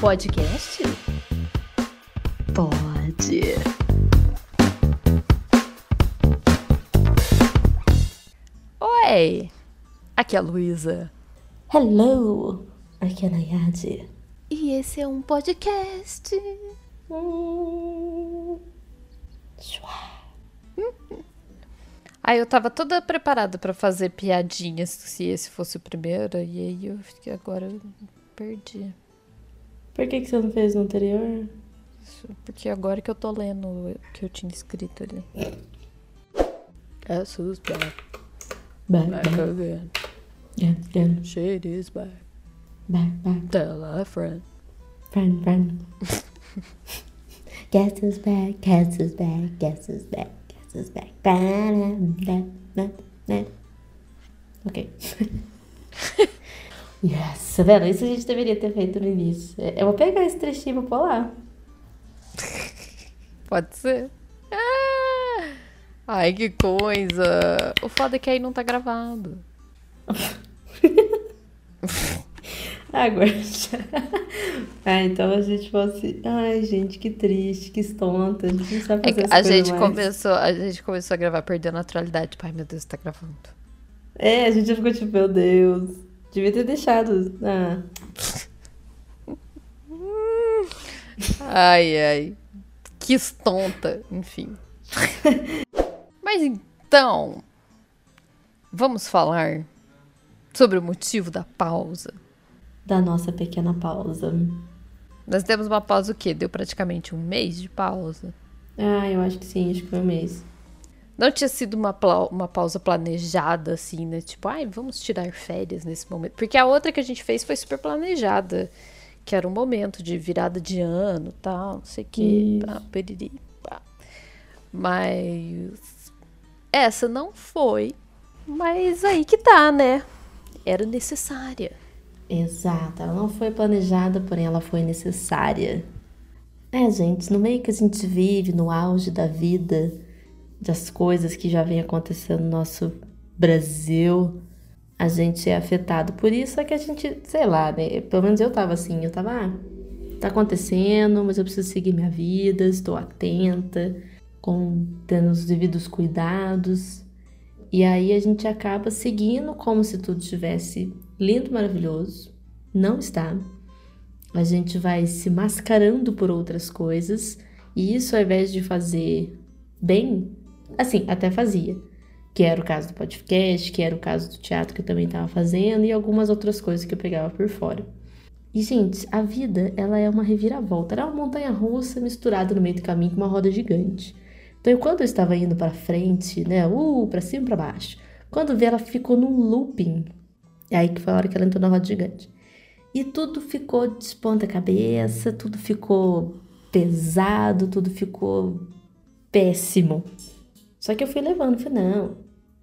podcast? Pode. Oi! Aqui é a Luísa. Hello! Aqui é a Nayade. E esse é um podcast. Hum. Aí eu tava toda preparada pra fazer piadinhas se esse fosse o primeiro, e aí eu fiquei agora eu perdi. Por que, que você não fez no anterior? Isso, Porque agora que eu tô lendo o que eu tinha escrito ali. Esses back, Back, back back, again. again, is back. Back, back. Tell a friend. Friend, friend. guess who's back, guess who's back, guess who's back, guess who's back. Ok. yes, tá vendo? Isso a gente deveria ter feito no início. Eu vou pegar esse trechinho e vou lá. Pode ser. Ah! Ai, que coisa. O foda é que aí não tá gravado. Agora já. Ah, então a gente fosse. Ai, gente, que triste, que estonta. A gente não sabe É fazer as a gente mais. começou, a gente começou a gravar perdendo a naturalidade. Tipo, ai meu Deus, tá gravando. É, a gente já ficou tipo, meu Deus. Devia ter deixado. Ah, Ai, ai. Que estonta, enfim. Mas então, vamos falar sobre o motivo da pausa. da nossa pequena pausa. Nós temos uma pausa o quê? Deu praticamente um mês de pausa. Ah, eu acho que sim, acho que foi um mês. Não tinha sido uma, uma pausa planejada, assim, né? Tipo, ai, vamos tirar férias nesse momento. Porque a outra que a gente fez foi super planejada. Que era um momento de virada de ano, tal, não sei o quê. Pá, periri, pá. Mas essa não foi. Mas aí que tá, né? Era necessária. Exato, ela não foi planejada, porém ela foi necessária. É, gente, no meio que a gente vive, no auge da vida, das coisas que já vem acontecendo no nosso Brasil, a gente é afetado por isso, é que a gente, sei lá, né? Pelo menos eu tava assim, eu tava, ah, tá acontecendo, mas eu preciso seguir minha vida, estou atenta, com tendo os devidos cuidados. E aí a gente acaba seguindo como se tudo estivesse lindo, maravilhoso. Não está. A gente vai se mascarando por outras coisas. E isso, ao invés de fazer bem, assim, até fazia. Que era o caso do podcast, que era o caso do teatro que eu também estava fazendo e algumas outras coisas que eu pegava por fora. E, gente, a vida, ela é uma reviravolta. Ela é uma montanha russa misturada no meio do caminho com uma roda gigante. Então, quando eu estava indo para frente, né, uh, para cima para baixo, quando vi ela ficou num looping. É aí que foi a hora que ela entrou na roda gigante. E tudo ficou de ponta cabeça, tudo ficou pesado, tudo ficou péssimo. Só que eu fui levando, falei, não,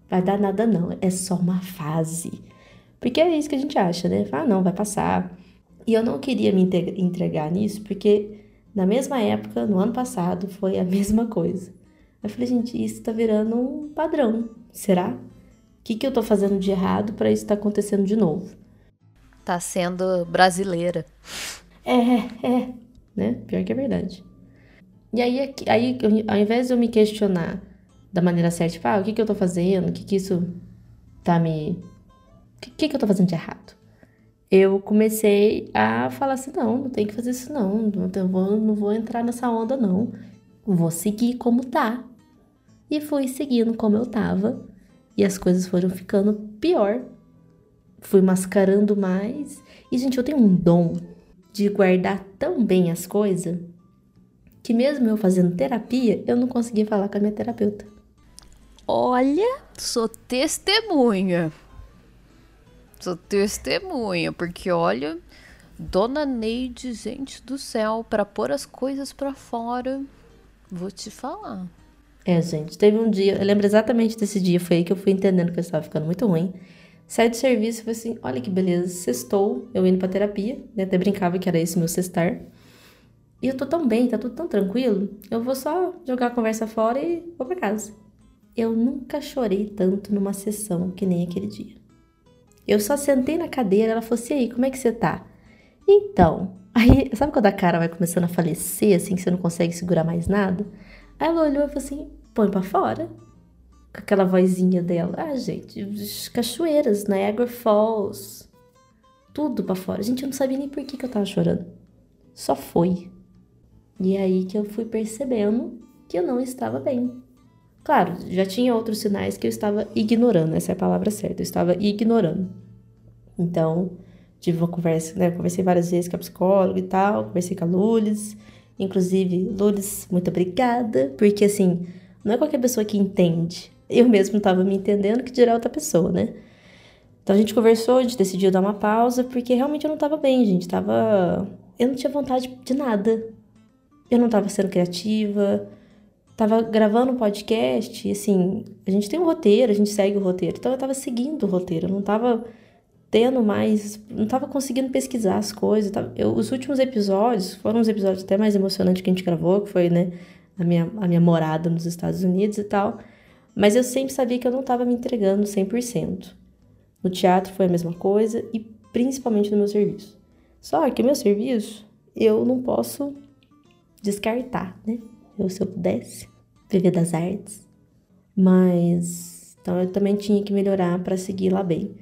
vai dar nada não, é só uma fase. Porque é isso que a gente acha, né? Ah, não, vai passar. E eu não queria me entregar nisso, porque na mesma época, no ano passado, foi a mesma coisa. Eu falei, gente, isso tá virando um padrão. Será? O que, que eu tô fazendo de errado para isso estar acontecendo de novo? Tá sendo brasileira. É, é, né? Pior que é verdade. E aí, aí ao invés de eu me questionar da maneira certa, tipo, ah, o que, que eu tô fazendo? O que, que isso tá me. O que, que, que eu tô fazendo de errado? Eu comecei a falar assim: não, não tem que fazer isso, não. Não, vou, não vou entrar nessa onda, não. Vou seguir como tá. E fui seguindo como eu tava. E as coisas foram ficando pior. Fui mascarando mais. E, gente, eu tenho um dom de guardar tão bem as coisas que mesmo eu fazendo terapia, eu não conseguia falar com a minha terapeuta. Olha, sou testemunha. Sou testemunha, porque olha, Dona Neide, gente do céu, pra pôr as coisas pra fora, vou te falar. É, gente, teve um dia, eu lembro exatamente desse dia, foi aí que eu fui entendendo que eu estava ficando muito ruim. Saí do serviço e falei assim: olha que beleza, sextou, eu indo pra terapia, né? Até brincava que era esse meu sextar. E eu tô tão bem, tá tudo tão tranquilo, eu vou só jogar a conversa fora e vou pra casa. Eu nunca chorei tanto numa sessão que nem aquele dia. Eu só sentei na cadeira, ela falou assim: aí, como é que você tá? Então, Aí, sabe quando a cara vai começando a falecer, assim, que você não consegue segurar mais nada? Aí ela olhou e falou assim: põe pra fora. Com aquela vozinha dela. Ah, gente, cachoeiras, Niagara Falls. Tudo pra fora. Gente, eu não sabia nem por que, que eu tava chorando. Só foi. E aí que eu fui percebendo que eu não estava bem. Claro, já tinha outros sinais que eu estava ignorando, essa é a palavra certa, eu estava ignorando. Então, tive uma conversa, né? Conversei várias vezes com a psicóloga e tal, conversei com a Lulis. Inclusive, Lulis, muito obrigada, porque assim, não é qualquer pessoa que entende. Eu mesmo estava me entendendo, que dirá outra pessoa, né? Então a gente conversou, a gente decidiu dar uma pausa, porque realmente eu não estava bem, gente. Tava. Eu não tinha vontade de nada. Eu não estava sendo criativa. Tava gravando um podcast, e assim, a gente tem um roteiro, a gente segue o roteiro. Então eu tava seguindo o roteiro, eu não tava tendo mais, não tava conseguindo pesquisar as coisas. Tava, eu, os últimos episódios foram os episódios até mais emocionantes que a gente gravou, que foi, né, a minha, a minha morada nos Estados Unidos e tal. Mas eu sempre sabia que eu não tava me entregando 100%. No teatro foi a mesma coisa e principalmente no meu serviço. Só que o meu serviço eu não posso descartar, né? Eu, se eu pudesse viver das artes. Mas então eu também tinha que melhorar para seguir lá bem.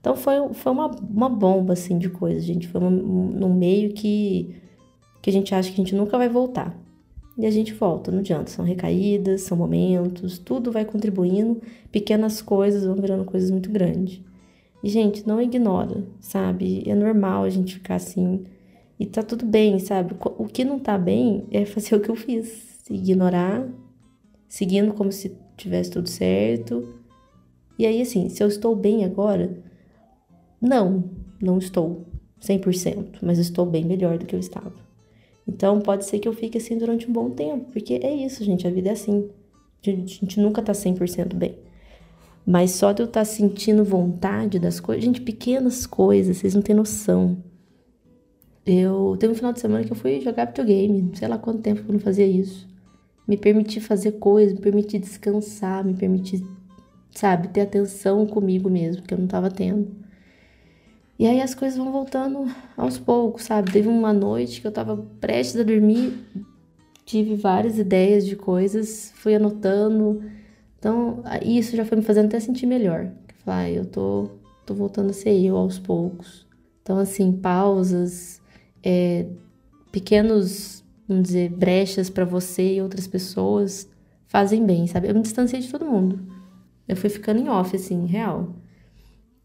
Então foi, foi uma, uma bomba assim de coisas, gente. Foi um, num meio que, que a gente acha que a gente nunca vai voltar. E a gente volta, não adianta. São recaídas, são momentos, tudo vai contribuindo. Pequenas coisas vão virando coisas muito grandes. E, gente, não ignora, sabe? É normal a gente ficar assim. E tá tudo bem, sabe? O que não tá bem é fazer o que eu fiz. Ignorar, seguindo como se tivesse tudo certo. E aí, assim, se eu estou bem agora, não, não estou 100%, mas estou bem melhor do que eu estava. Então pode ser que eu fique assim durante um bom tempo, porque é isso, gente, a vida é assim. A gente nunca tá 100% bem. Mas só de eu estar tá sentindo vontade das coisas, gente, pequenas coisas, vocês não têm noção. Eu teve um final de semana que eu fui jogar videogame, sei lá quanto tempo que eu não fazia isso. Me permitir fazer coisas, me permitir descansar, me permitir, sabe, ter atenção comigo mesmo, que eu não tava tendo. E aí as coisas vão voltando aos poucos, sabe? Teve uma noite que eu tava prestes a dormir, tive várias ideias de coisas, fui anotando. Então, isso já foi me fazendo até sentir melhor. Falar, ah, eu tô, tô voltando a ser eu aos poucos. Então, assim, pausas, é, pequenos, vamos dizer, brechas para você e outras pessoas fazem bem, sabe? Eu me distanciei de todo mundo. Eu fui ficando em off, assim, real.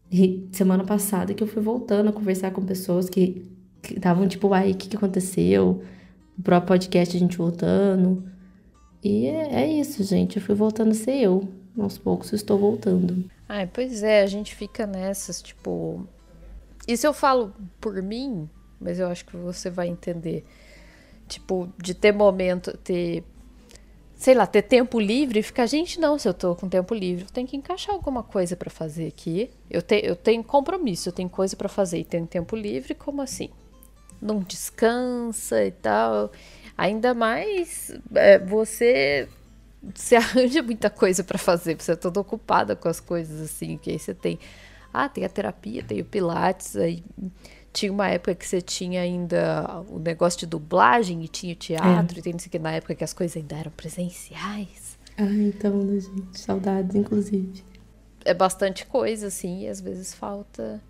E semana passada que eu fui voltando a conversar com pessoas que estavam tipo, ai, o que, que aconteceu? O próprio podcast a gente voltando. E é, é, isso, gente. Eu fui voltando a ser eu. Aos poucos eu estou voltando. Ai, pois é, a gente fica nessas, tipo. Isso eu falo por mim, mas eu acho que você vai entender. Tipo, de ter momento, ter sei lá, ter tempo livre e ficar, gente, não, se eu tô com tempo livre, eu tenho que encaixar alguma coisa para fazer aqui. Eu, te, eu tenho compromisso, eu tenho coisa para fazer e tenho tempo livre, como assim? Não descansa e tal. Ainda mais é, você se arranja muita coisa para fazer, você é toda ocupada com as coisas assim, que aí você tem. Ah, tem a terapia, tem o Pilates, aí tinha uma época que você tinha ainda o negócio de dublagem e tinha o teatro, é. e tem não sei o que, na época que as coisas ainda eram presenciais. Ah, então, né, gente? Saudades, inclusive. É bastante coisa, assim, e às vezes falta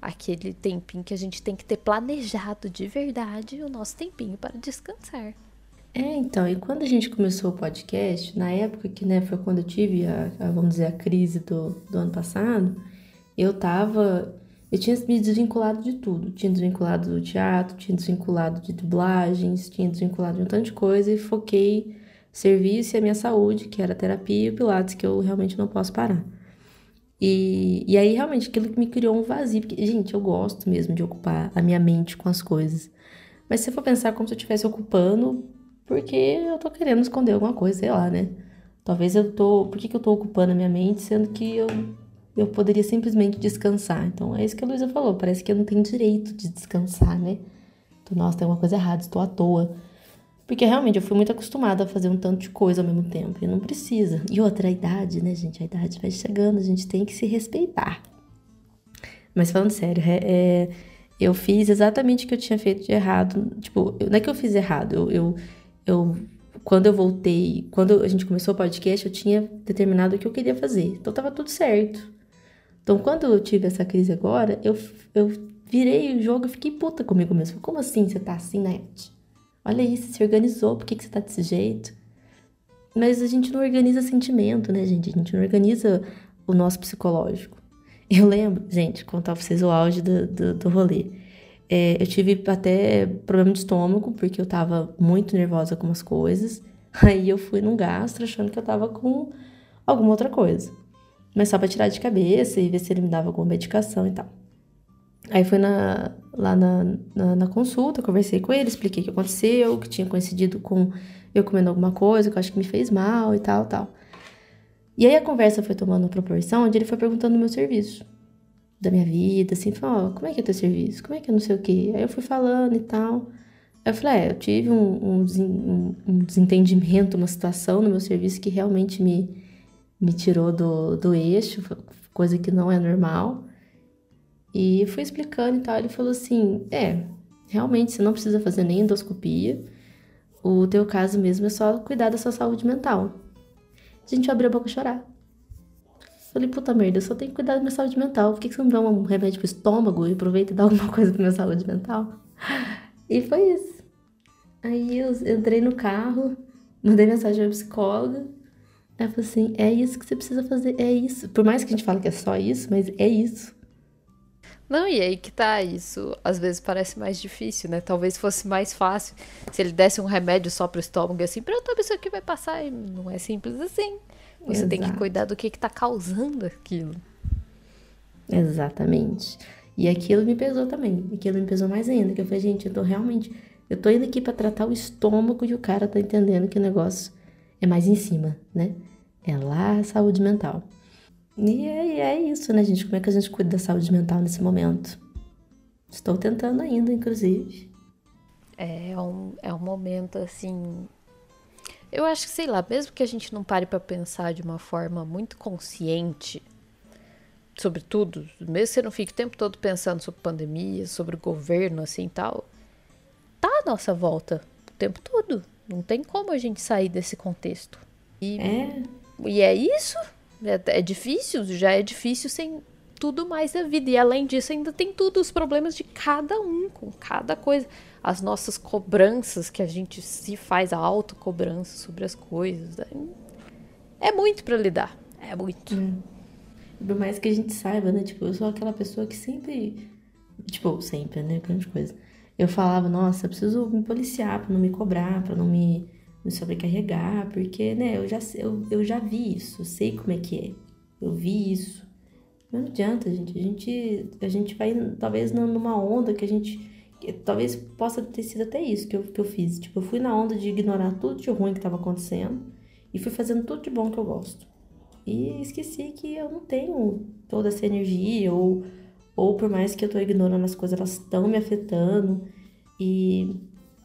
aquele tempinho que a gente tem que ter planejado de verdade o nosso tempinho para descansar. É, então, e quando a gente começou o podcast, na época que, né, foi quando eu tive a, a vamos dizer, a crise do, do ano passado, eu tava eu tinha me desvinculado de tudo. Tinha desvinculado do teatro, tinha desvinculado de dublagens, tinha desvinculado de um tanto de coisa e foquei serviço e a minha saúde, que era terapia e o pilates, que eu realmente não posso parar. E, e aí, realmente, aquilo que me criou um vazio. Porque, gente, eu gosto mesmo de ocupar a minha mente com as coisas. Mas se você for pensar como se eu estivesse ocupando, porque eu tô querendo esconder alguma coisa, sei lá, né? Talvez eu tô. Por que, que eu tô ocupando a minha mente, sendo que eu eu poderia simplesmente descansar. Então é isso que a Luísa falou, parece que eu não tenho direito de descansar, né? Então, nossa, tem uma coisa errada, estou à toa. Porque realmente eu fui muito acostumada a fazer um tanto de coisa ao mesmo tempo. E não precisa. E outra, a idade, né, gente? A idade vai chegando, a gente tem que se respeitar. Mas falando sério, é, é, eu fiz exatamente o que eu tinha feito de errado. Tipo, não é que eu fiz errado, eu, eu, eu quando eu voltei, quando a gente começou o podcast, eu tinha determinado o que eu queria fazer. Então tava tudo certo. Então quando eu tive essa crise agora, eu, eu virei o jogo e fiquei puta comigo mesmo. Como assim você tá assim, Net? Olha isso, se organizou, por que, que você tá desse jeito? Mas a gente não organiza sentimento, né, gente? A gente não organiza o nosso psicológico. Eu lembro, gente, contar pra vocês o auge do, do, do rolê. É, eu tive até problema de estômago, porque eu tava muito nervosa com umas coisas. Aí eu fui num gastro achando que eu tava com alguma outra coisa. Mas só pra tirar de cabeça e ver se ele me dava alguma medicação e tal. Aí fui na, lá na, na, na, consulta, conversei com ele, expliquei o que aconteceu, que tinha coincidido com eu comendo alguma coisa, que eu acho que me fez mal e tal, tal. E aí a conversa foi tomando uma proporção onde ele foi perguntando o meu serviço, da minha vida, assim, falou, oh, como é que é teu serviço? Como é que é não sei o quê? Aí eu fui falando e tal. Aí eu falei, é, eu tive um, um, um desentendimento, uma situação no meu serviço que realmente me, me tirou do, do eixo, coisa que não é normal. E fui explicando e tal. Ele falou assim: é, realmente você não precisa fazer nem endoscopia. O teu caso mesmo é só cuidar da sua saúde mental. A gente abriu a boca a chorar. Falei, puta merda, eu só tenho que cuidar da minha saúde mental. Por que, você não dá um remédio pro estômago e aproveita e dá alguma coisa pra minha saúde mental? E foi isso. Aí eu entrei no carro, mandei mensagem pra psicóloga. Ela falou assim: é isso que você precisa fazer, é isso. Por mais que a gente fale que é só isso, mas é isso. Não, e aí que tá, isso às vezes parece mais difícil, né? Talvez fosse mais fácil se ele desse um remédio só pro estômago, assim, pronto, isso aqui vai passar. E não é simples assim. Você Exato. tem que cuidar do que que tá causando aquilo. Exatamente. E aquilo me pesou também. Aquilo me pesou mais ainda, que eu falei, gente, eu tô realmente... Eu tô indo aqui para tratar o estômago e o cara tá entendendo que o negócio é mais em cima, né? É lá a saúde mental. E é, é, isso, né, gente? Como é que a gente cuida da saúde mental nesse momento? Estou tentando ainda, inclusive. É um, é um momento assim. Eu acho que, sei lá, mesmo que a gente não pare para pensar de uma forma muito consciente sobre tudo, mesmo que você não fique o tempo todo pensando sobre pandemia, sobre o governo, assim tal, tá à nossa volta o tempo todo. Não tem como a gente sair desse contexto. E é, e é isso. É, é difícil, já é difícil sem tudo mais da vida. E além disso, ainda tem tudo os problemas de cada um, com cada coisa. As nossas cobranças, que a gente se faz a autocobrança sobre as coisas. É, é muito para lidar. É muito. Hum. Por mais que a gente saiba, né? Tipo, eu sou aquela pessoa que sempre. Tipo, sempre, né? Grande coisa. Eu falava, nossa, eu preciso me policiar pra não me cobrar, pra não me me sobrecarregar, porque, né, eu já, eu, eu já vi isso, eu sei como é que é, eu vi isso. Mas não adianta, gente, a gente, a gente vai talvez numa onda que a gente, que, talvez possa ter sido até isso que eu, que eu fiz, tipo, eu fui na onda de ignorar tudo de ruim que estava acontecendo e fui fazendo tudo de bom que eu gosto. E esqueci que eu não tenho toda essa energia, ou, ou por mais que eu tô ignorando as coisas, elas estão me afetando. E,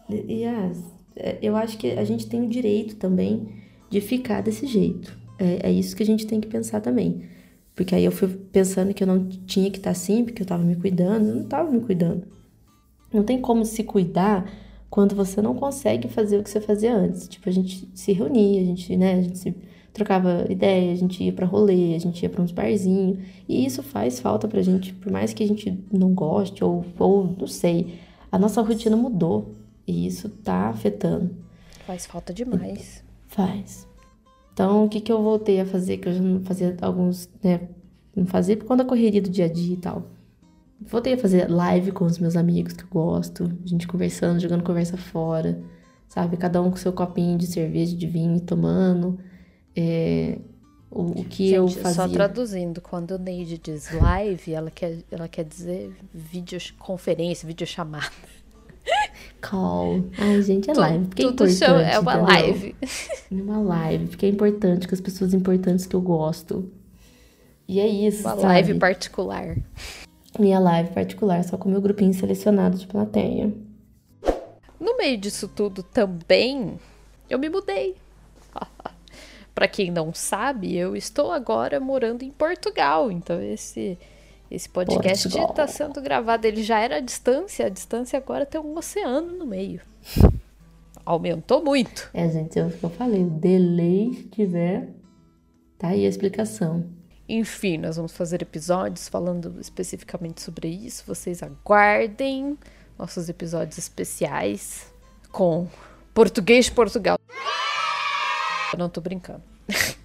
e, as, é, eu acho que a gente tem o direito também de ficar desse jeito. É, é, isso que a gente tem que pensar também. Porque aí eu fui pensando que eu não tinha que estar assim, porque eu estava me cuidando, eu não estava me cuidando. Não tem como se cuidar quando você não consegue fazer o que você fazia antes. Tipo, a gente se reunia, a gente, né, a gente se trocava ideia, a gente ia para rolê, a gente ia para uns barzinhos, e isso faz falta pra gente, por mais que a gente não goste ou ou não sei, a nossa rotina mudou. E isso tá afetando. Faz falta demais. Faz. Então, o que, que eu voltei a fazer, que eu já não fazia alguns, né? Não fazia por conta da correria do dia a dia e tal. Voltei a fazer live com os meus amigos que eu gosto, a gente conversando, jogando conversa fora, sabe? Cada um com seu copinho de cerveja, de vinho, tomando. É, o, o, que gente, eu fazia. Só traduzindo, quando o Neide diz live, ela quer, ela quer dizer videoconferência, videochamada. Call. Ai, gente, é live. Porque é importante. é uma entendeu? live. É uma live, porque é importante com as pessoas importantes que eu gosto. E é isso. Uma sabe? live particular. Minha live particular, só com meu grupinho selecionado de plateia. No meio disso tudo também, eu me mudei. Para quem não sabe, eu estou agora morando em Portugal. Então esse Esse podcast está sendo gravado, ele já era à distância, a distância agora tem um oceano no meio. Aumentou muito. É, gente, é o que eu falei. O delay, se tiver, tá aí a explicação. Enfim, nós vamos fazer episódios falando especificamente sobre isso. Vocês aguardem nossos episódios especiais com português de Portugal. Não tô brincando.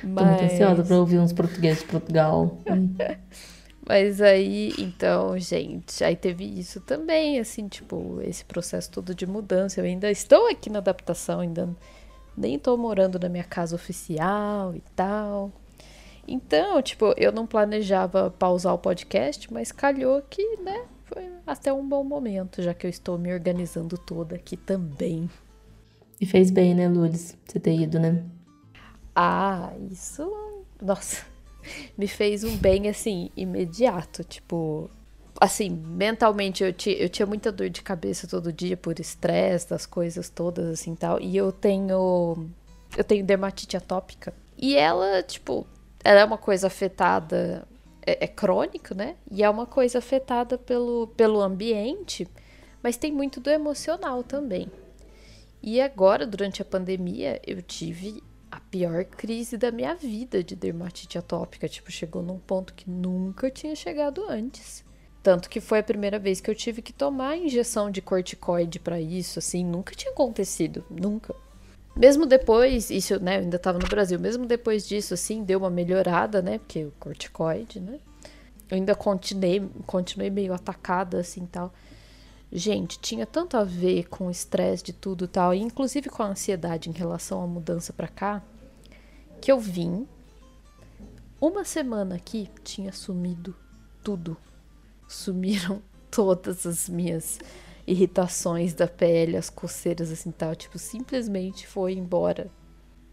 Tô muito ansiosa pra ouvir uns portugueses de Portugal. Hum. Mas aí, então, gente, aí teve isso também, assim, tipo, esse processo todo de mudança. Eu ainda estou aqui na adaptação, ainda nem tô morando na minha casa oficial e tal. Então, tipo, eu não planejava pausar o podcast, mas calhou que, né, foi até um bom momento, já que eu estou me organizando toda aqui também. E fez bem, né, Lourdes? Você ter ido, né? Ah, isso, nossa, me fez um bem assim imediato, tipo, assim, mentalmente eu, ti, eu tinha muita dor de cabeça todo dia por estresse, das coisas todas assim, tal, e eu tenho eu tenho dermatite atópica. E ela, tipo, ela é uma coisa afetada é, é crônico, né? E é uma coisa afetada pelo pelo ambiente, mas tem muito do emocional também. E agora, durante a pandemia, eu tive a pior crise da minha vida de dermatite atópica. Tipo, chegou num ponto que nunca tinha chegado antes. Tanto que foi a primeira vez que eu tive que tomar injeção de corticoide para isso, assim, nunca tinha acontecido, nunca. Mesmo depois, isso, né, eu ainda tava no Brasil, mesmo depois disso, assim, deu uma melhorada, né, porque o corticoide, né, eu ainda continuei, continuei meio atacada, assim, tal. Gente, tinha tanto a ver com o estresse de tudo e tal, e inclusive com a ansiedade em relação à mudança para cá, que eu vim. Uma semana aqui tinha sumido tudo. Sumiram todas as minhas irritações da pele, as coceiras assim tal, tipo, simplesmente foi embora.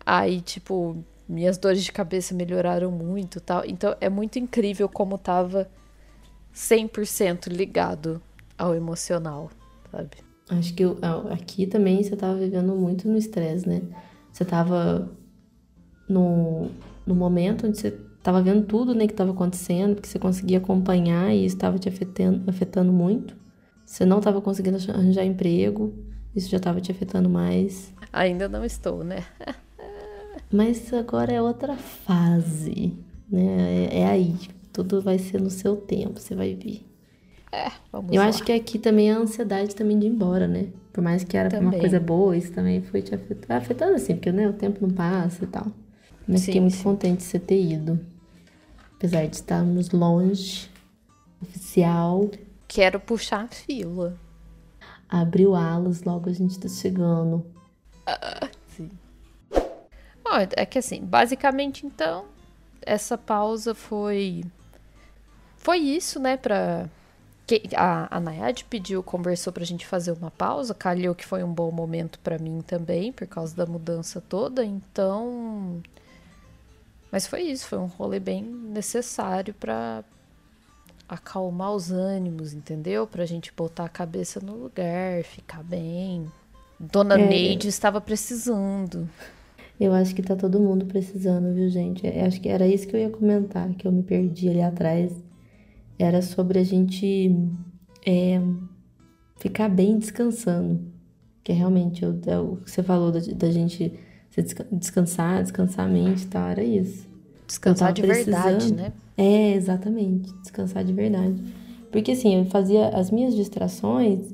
Aí, tipo, minhas dores de cabeça melhoraram muito, tal. Então é muito incrível como tava 100% ligado ao emocional, sabe? Acho que eu, aqui também você tava vivendo muito no estresse, né? Você tava no, no momento onde você tava vendo tudo né, que estava acontecendo, porque você conseguia acompanhar e isso estava te afetando, afetando muito. Você não estava conseguindo arranjar emprego, isso já estava te afetando mais. Ainda não estou, né? Mas agora é outra fase, né? É, é aí. Tudo vai ser no seu tempo, você vai ver. É, vamos Eu lá. acho que aqui também a ansiedade também de ir embora, né? Por mais que era uma Também. coisa boa, isso também foi te afetando, afetando assim, porque né, o tempo não passa e tal. Mas Sim, fiquei muito sim. contente de você ter ido. Apesar de estarmos longe, oficial, Quero puxar a fila. abriu alas, logo a gente tá chegando. Sim. Bom, é que assim, basicamente então, essa pausa foi. Foi isso, né? Pra. Que a, a Nayade pediu, conversou pra gente fazer uma pausa. Calhou que foi um bom momento pra mim também, por causa da mudança toda. Então. Mas foi isso, foi um rolê bem necessário pra acalmar os ânimos, entendeu? Pra gente botar a cabeça no lugar, ficar bem. Dona É. Neide estava precisando. Eu acho que tá todo mundo precisando, viu, gente? Eu acho que era isso que eu ia comentar, que eu me perdi ali atrás. Era sobre a gente é, ficar bem descansando. Que é realmente eu- é o que você falou da, da gente descansar, descansar a mente e tal, era isso. Descansar de verdade, né? É, exatamente, descansar de verdade. Porque assim, eu fazia as minhas distrações,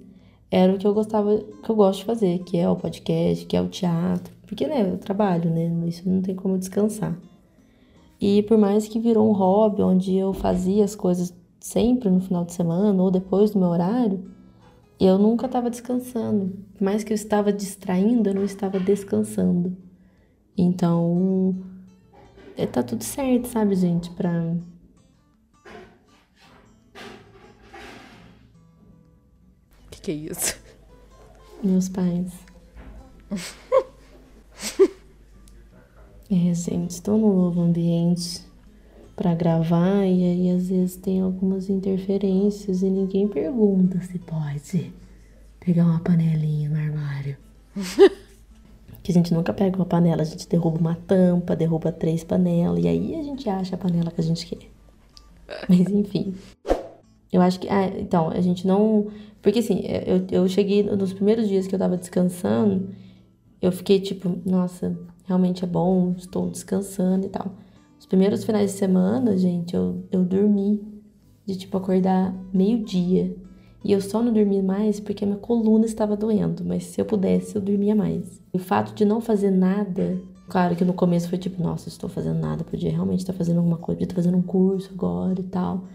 era o que eu gostava, que eu gosto de fazer, que é o podcast, que é o teatro. Porque, né, eu trabalho, né? Isso não tem como descansar. E por mais que virou um hobby, onde eu fazia as coisas sempre no final de semana ou depois do meu horário, eu nunca estava descansando. Por mais que eu estava distraindo, eu não estava descansando. Então, é, tá tudo certo, sabe, gente? Pra. O que, que é isso? Meus pais. é, gente, estou num novo ambiente para gravar e aí às vezes tem algumas interferências e ninguém pergunta se pode pegar uma panelinha no armário. que a gente nunca pega uma panela, a gente derruba uma tampa, derruba três panelas e aí a gente acha a panela que a gente quer. Mas enfim. Eu acho que. Ah, então, a gente não. Porque assim, eu, eu cheguei nos primeiros dias que eu tava descansando, eu fiquei tipo, nossa, realmente é bom, estou descansando e tal. Os primeiros finais de semana, gente, eu, eu dormi de tipo acordar meio-dia. E eu só não dormi mais porque minha coluna estava doendo, mas se eu pudesse, eu dormia mais. O fato de não fazer nada, claro que no começo foi tipo, nossa, estou fazendo nada, podia realmente estar fazendo alguma coisa, podia estar fazendo um curso agora e tal.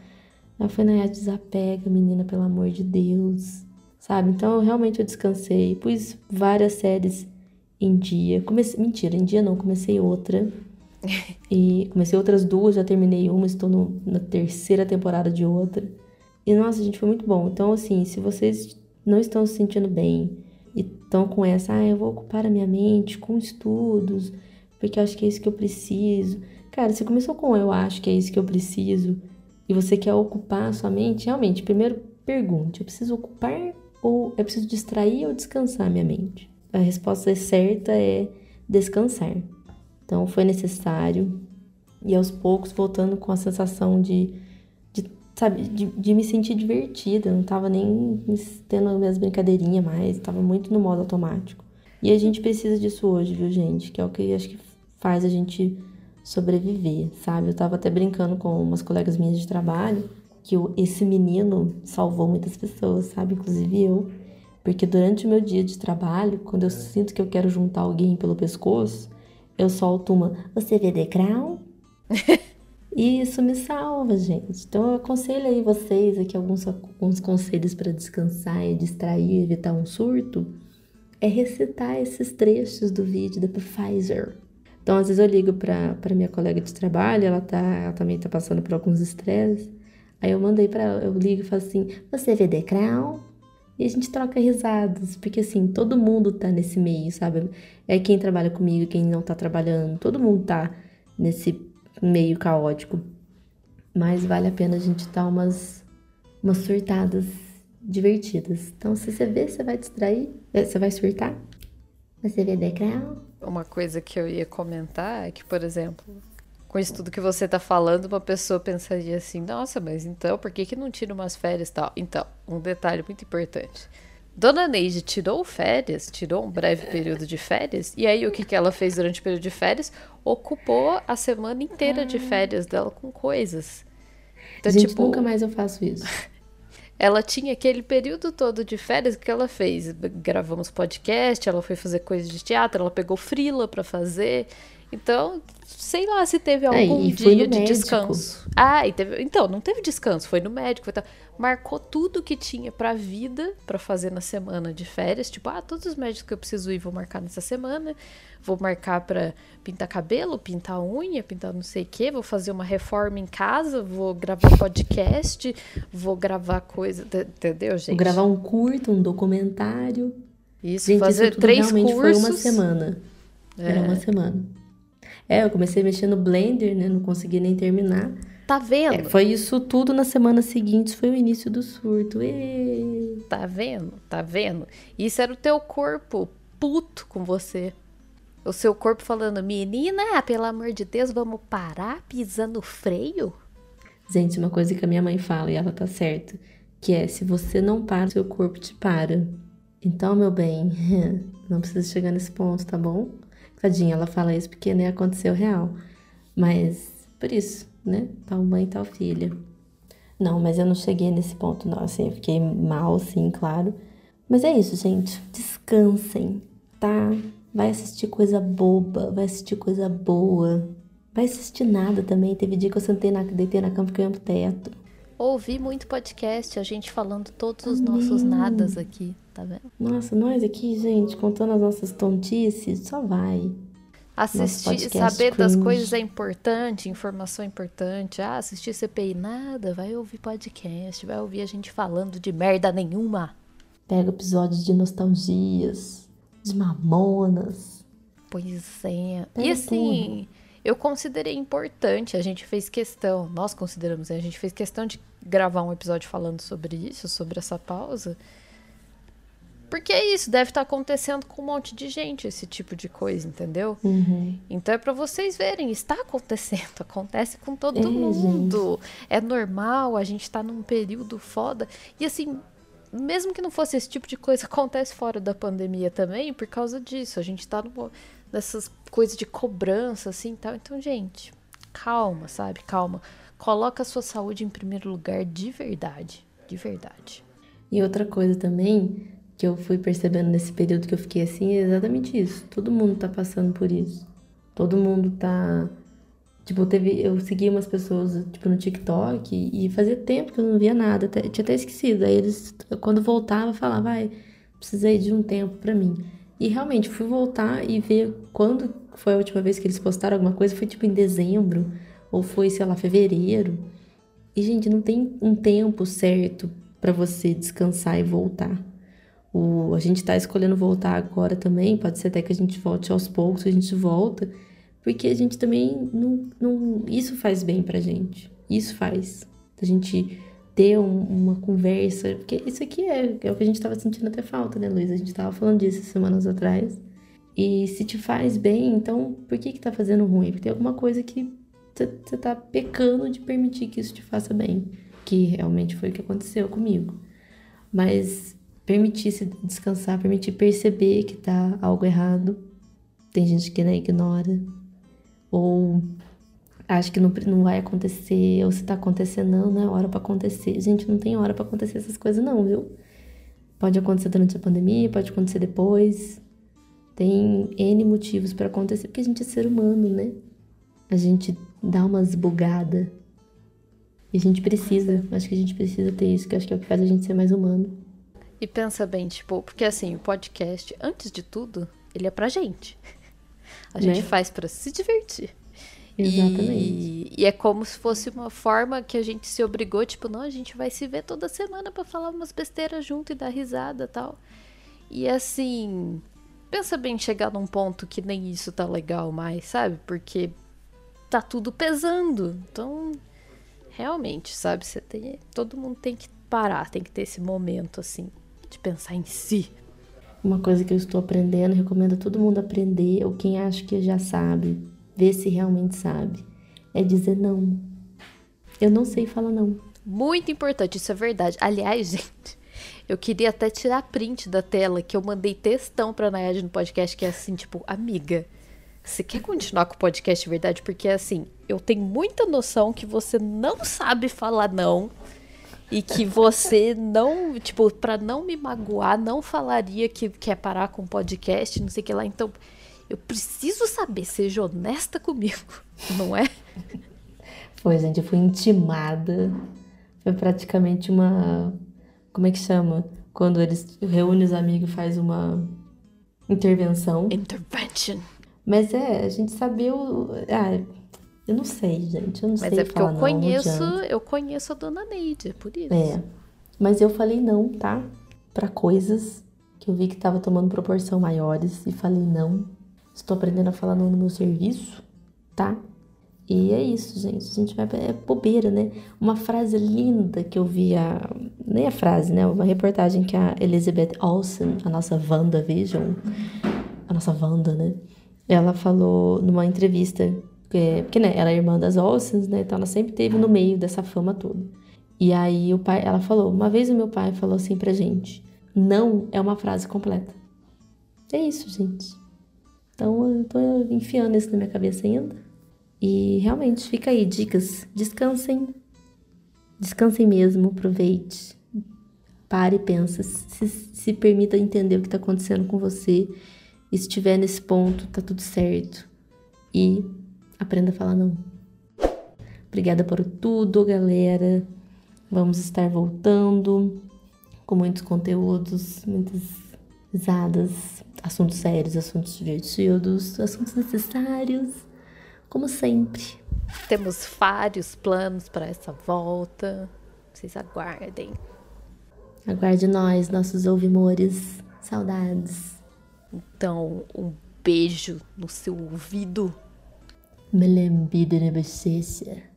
Aí foi, Nayá, desapega, menina, pelo amor de Deus, sabe? Então, eu, realmente eu descansei, pus várias séries em dia. Comecei, mentira, em dia não, comecei outra. e comecei outras duas, já terminei uma, estou no, na terceira temporada de outra. E nossa, gente, foi muito bom. Então, assim, se vocês não estão se sentindo bem e estão com essa, ah, eu vou ocupar a minha mente com estudos, porque eu acho que é isso que eu preciso. Cara, você começou com eu acho que é isso que eu preciso e você quer ocupar a sua mente, realmente, primeiro pergunte: eu preciso ocupar ou eu preciso distrair ou descansar minha mente? A resposta certa é descansar. Então, foi necessário e aos poucos voltando com a sensação de sabe, de, de me sentir divertida, não tava nem tendo minhas brincadeirinhas mais, tava muito no modo automático. E a gente precisa disso hoje, viu, gente? Que é o que acho que faz a gente sobreviver, sabe? Eu tava até brincando com umas colegas minhas de trabalho que esse menino salvou muitas pessoas, sabe? Inclusive eu. Porque durante o meu dia de trabalho, quando eu sinto que eu quero juntar alguém pelo pescoço, eu solto uma Você vê Crown? E isso me salva, gente. Então eu aconselho aí vocês aqui alguns, alguns conselhos para descansar e distrair, evitar um surto. É recitar esses trechos do vídeo da Pfizer. Então, às vezes eu ligo para minha colega de trabalho, ela, tá, ela também tá passando por alguns estresses. Aí eu mandei para ela, eu ligo e falo assim: "Você vê Crown?" E a gente troca risadas, porque assim, todo mundo tá nesse meio, sabe? É quem trabalha comigo, quem não tá trabalhando, todo mundo tá nesse meio caótico. Mas vale a pena a gente dar umas, umas surtadas divertidas. Então, se você vê, você vai distrair, é, você vai surtar. Você vê decral. Uma coisa que eu ia comentar é que, por exemplo, com isso tudo que você tá falando, uma pessoa pensaria assim, nossa, mas então, por que, que não tira umas férias e tal? Então, um detalhe muito importante. Dona Neide tirou férias, tirou um breve período de férias, e aí o que, que ela fez durante o período de férias? Ocupou a semana inteira de férias dela com coisas. Então, Gente, tipo, nunca mais eu faço isso. ela tinha aquele período todo de férias que ela fez. Gravamos podcast, ela foi fazer coisas de teatro, ela pegou frila para fazer. Então, sei lá se teve algum é, dia de descanso. Ah, e teve, então, não teve descanso, foi no médico, foi tal. Marcou tudo que tinha pra vida para fazer na semana de férias, tipo, ah, todos os médicos que eu preciso ir vou marcar nessa semana. Vou marcar para pintar cabelo, pintar unha, pintar não sei o quê, vou fazer uma reforma em casa, vou gravar podcast, vou gravar coisa, entendeu, gente? Vou gravar um curto, um documentário. Isso, gente, fazer isso três cursos. Foi uma semana. É. Era uma semana. É, eu comecei a mexer no Blender, né? Não consegui nem terminar. Tá vendo? É, foi isso tudo na semana seguinte, foi o início do surto. E... Tá vendo? Tá vendo? Isso era o teu corpo puto com você. O seu corpo falando, menina, pelo amor de Deus, vamos parar pisando freio? Gente, uma coisa que a minha mãe fala, e ela tá certa, que é, se você não para, seu corpo te para. Então, meu bem, não precisa chegar nesse ponto, tá bom? Tadinha, ela fala isso porque nem né, aconteceu real. Mas por isso, né? Tal mãe, tal filha. Não, mas eu não cheguei nesse ponto, não. Assim, eu fiquei mal, sim, claro. Mas é isso, gente. Descansem, tá? Vai assistir coisa boba, vai assistir coisa boa. Vai assistir nada também. Teve dia que eu sentei na, deitei na cama e fiquei no teto. Ouvi muito podcast, a gente falando todos os Amém. nossos nadas aqui tá vendo? Nossa, nós aqui, gente, contando as nossas tontices, só vai. Assistir, saber cringe. das coisas é importante, informação é importante. Ah, assistir CPI nada, vai ouvir podcast, vai ouvir a gente falando de merda nenhuma. Pega episódios de nostalgias, de mamonas. Pois é. Pega e assim, tudo. eu considerei importante, a gente fez questão, nós consideramos, né, a gente fez questão de gravar um episódio falando sobre isso, sobre essa pausa Porque é isso, deve estar tá acontecendo com um monte de gente esse tipo de coisa, entendeu? Uhum. Então é para vocês verem, está acontecendo, acontece com todo é, mundo. Gente. É normal, a gente tá num período foda. E assim, mesmo que não fosse esse tipo de coisa, acontece fora da pandemia também, por causa disso. A gente tá numa, nessas coisas de cobrança, assim tal. Então, gente, calma, sabe? Calma. Coloca a sua saúde em primeiro lugar de verdade. De verdade. E outra coisa também que eu fui percebendo nesse período que eu fiquei assim é exatamente isso. Todo mundo tá passando por isso. Todo mundo tá. Tipo, teve, eu segui umas pessoas, tipo, no TikTok e fazia tempo que eu não via nada, até, tinha até esquecido. Aí eles, quando voltava, falavam, vai, precisei de um tempo para mim. E realmente, fui voltar e ver quando foi a última vez que eles postaram alguma coisa, foi tipo em dezembro, ou foi, sei lá, fevereiro. E, gente, não tem um tempo certo para você descansar e voltar. O, a gente está escolhendo voltar agora também, pode ser até que a gente volte aos poucos, a gente volta, porque a gente também não, não isso faz bem pra gente. Isso faz. A gente ter um, uma conversa, porque isso aqui é, é o que a gente estava sentindo até falta, né, Luiz? A gente estava falando disso semanas atrás. E se te faz bem, então por que que tá fazendo ruim? Porque tem alguma coisa que você tá pecando de permitir que isso te faça bem, que realmente foi o que aconteceu comigo. Mas permitir se descansar, permitir perceber que tá algo errado. Tem gente que né, ignora. Ou acha que não, não vai acontecer, ou se tá acontecendo, não, não é hora para acontecer. Gente, não tem hora para acontecer essas coisas, não, viu? Pode acontecer durante a pandemia, pode acontecer depois. Tem N motivos para acontecer, porque a gente é ser humano, né? A gente dá umas bugadas. E a gente precisa, acho que a gente precisa ter isso, que acho que é o que faz a gente ser mais humano. E pensa bem, tipo, porque assim, o podcast, antes de tudo, ele é pra gente. A gente né? faz para se divertir. Exatamente. E, e, é como se fosse uma forma que a gente se obrigou, tipo, não, a gente vai se ver toda semana para falar umas besteiras junto e dar risada tal. E assim, pensa bem chegar num ponto que nem isso tá legal mais, sabe? Porque tá tudo pesando. Então, realmente, sabe? Você tem, todo mundo tem que parar, tem que ter esse momento assim de pensar em si. Uma coisa que eu estou aprendendo, recomendo a todo mundo aprender, ou quem acha que já sabe, ver se realmente sabe, é dizer não. Eu não sei falar não. Muito importante, isso é verdade. Aliás, gente, eu queria até tirar print da tela que eu mandei textão pra Nayade no podcast, que é assim, tipo, amiga, você quer continuar com o podcast de verdade? Porque assim, eu tenho muita noção que você não sabe falar não e que você não, tipo, para não me magoar, não falaria que quer parar com o podcast, não sei o que lá. Então, eu preciso saber, seja honesta comigo, não é? Foi, gente, eu fui intimada. Foi praticamente uma. Como é que chama? Quando eles reúnem os amigos e faz uma intervenção. Intervention. Mas é, a gente sabia o. Ah, eu não sei, gente. Eu não mas sei. é porque falar, eu conheço, não, eu conheço a dona Neide, é por isso. É. Mas eu falei não, tá? Para coisas que eu vi que tava tomando proporção maiores e falei não. Estou aprendendo a falar não no meu serviço, tá? E é isso, gente. A gente vai. É bobeira, né? Uma frase linda que eu vi a. Nem a frase, né? Uma reportagem que a Elizabeth Olsen, a nossa Wanda Vision, a nossa Wanda, né? Ela falou numa entrevista porque, porque né, ela é irmã das Olsens, né? Então ela sempre teve no meio dessa fama toda. E aí o pai, ela falou, uma vez o meu pai falou assim pra gente: "Não é uma frase completa". É isso, gente. Então eu tô enfiando isso na minha cabeça ainda. E realmente fica aí dicas, descansem. Descansem mesmo, aproveite. Pare e pensa, se, se permita entender o que está acontecendo com você. E se estiver nesse ponto, tá tudo certo. E Aprenda a falar não. Obrigada por tudo, galera. Vamos estar voltando com muitos conteúdos, muitas risadas, assuntos sérios, assuntos divertidos, assuntos necessários, como sempre. Temos vários planos para essa volta. Vocês aguardem. Aguarde nós, nossos ouvimores. Saudades. Então, um beijo no seu ouvido. me lembidine bissesse.